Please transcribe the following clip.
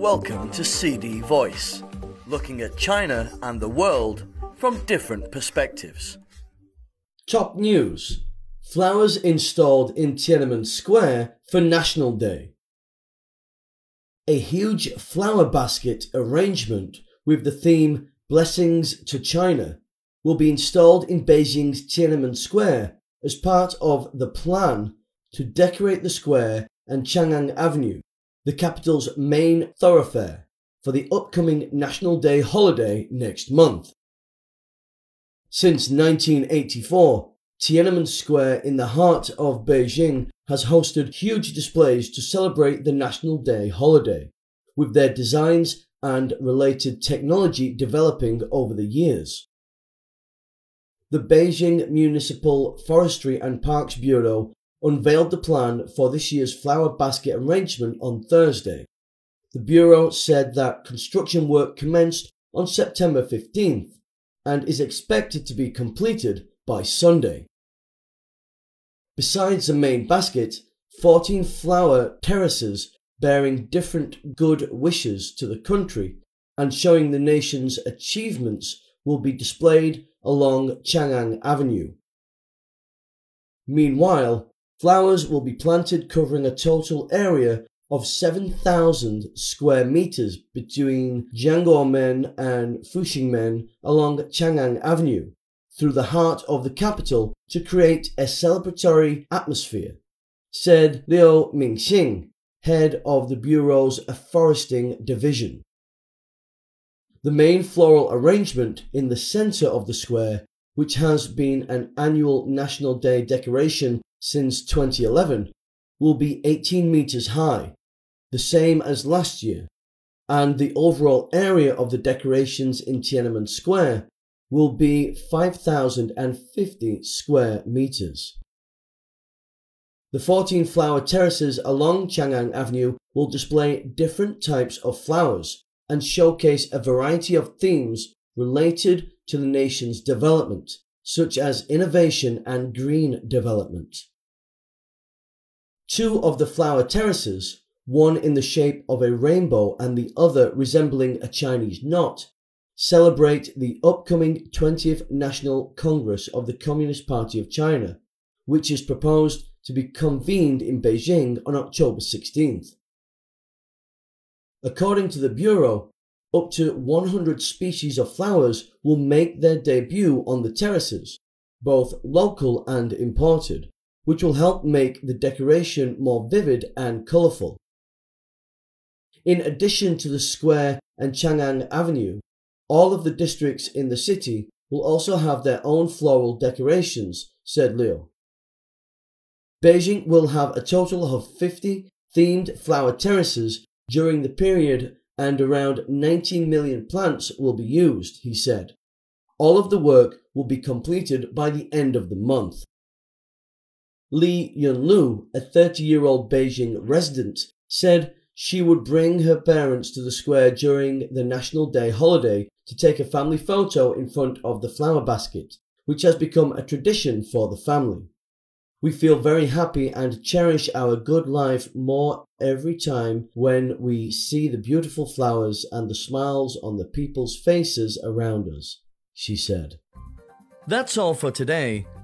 Welcome to CD Voice, looking at China and the world from different perspectives. Top news Flowers installed in Tiananmen Square for National Day. A huge flower basket arrangement with the theme Blessings to China will be installed in Beijing's Tiananmen Square as part of the plan to decorate the square and Chang'an Avenue, the capital's main thoroughfare, for the upcoming National Day holiday next month. Since 1984, Tiananmen Square in the heart of Beijing has hosted huge displays to celebrate the National Day holiday, with their designs and related technology developing over the years. The Beijing Municipal Forestry and Parks Bureau unveiled the plan for this year's flower basket arrangement on Thursday. The Bureau said that construction work commenced on September 15th and is expected to be completed by Sunday. Besides the main basket, 14 flower terraces bearing different good wishes to the country and showing the nation's achievements will be displayed along Chang'an Avenue. Meanwhile, Flowers will be planted covering a total area of 7,000 square meters between Jianguomen and Fuxingmen along Chang'an Avenue through the heart of the capital to create a celebratory atmosphere, said Liu Mingxing, head of the Bureau's Foresting Division. The main floral arrangement in the center of the square, which has been an annual National Day decoration since 2011 will be 18 meters high, the same as last year, and the overall area of the decorations in Tiananmen Square will be 5,050 square meters. The 14 flower terraces along Chang'an Avenue will display different types of flowers and showcase a variety of themes related to the nation's development, such as innovation and green development. Two of the flower terraces, one in the shape of a rainbow and the other resembling a Chinese knot, celebrate the upcoming 20th National Congress of the Communist Party of China, which is proposed to be convened in Beijing on October 16th. According to the Bureau, up to 100 species of flowers will make their debut on the terraces, both local and imported which will help make the decoration more vivid and colourful. In addition to the square and Chang'an Avenue, all of the districts in the city will also have their own floral decorations, said Liu. Beijing will have a total of 50 themed flower terraces during the period and around 19 million plants will be used, he said. All of the work will be completed by the end of the month. Li Yunlu, a 30 year old Beijing resident, said she would bring her parents to the square during the National Day holiday to take a family photo in front of the flower basket, which has become a tradition for the family. We feel very happy and cherish our good life more every time when we see the beautiful flowers and the smiles on the people's faces around us, she said. That's all for today.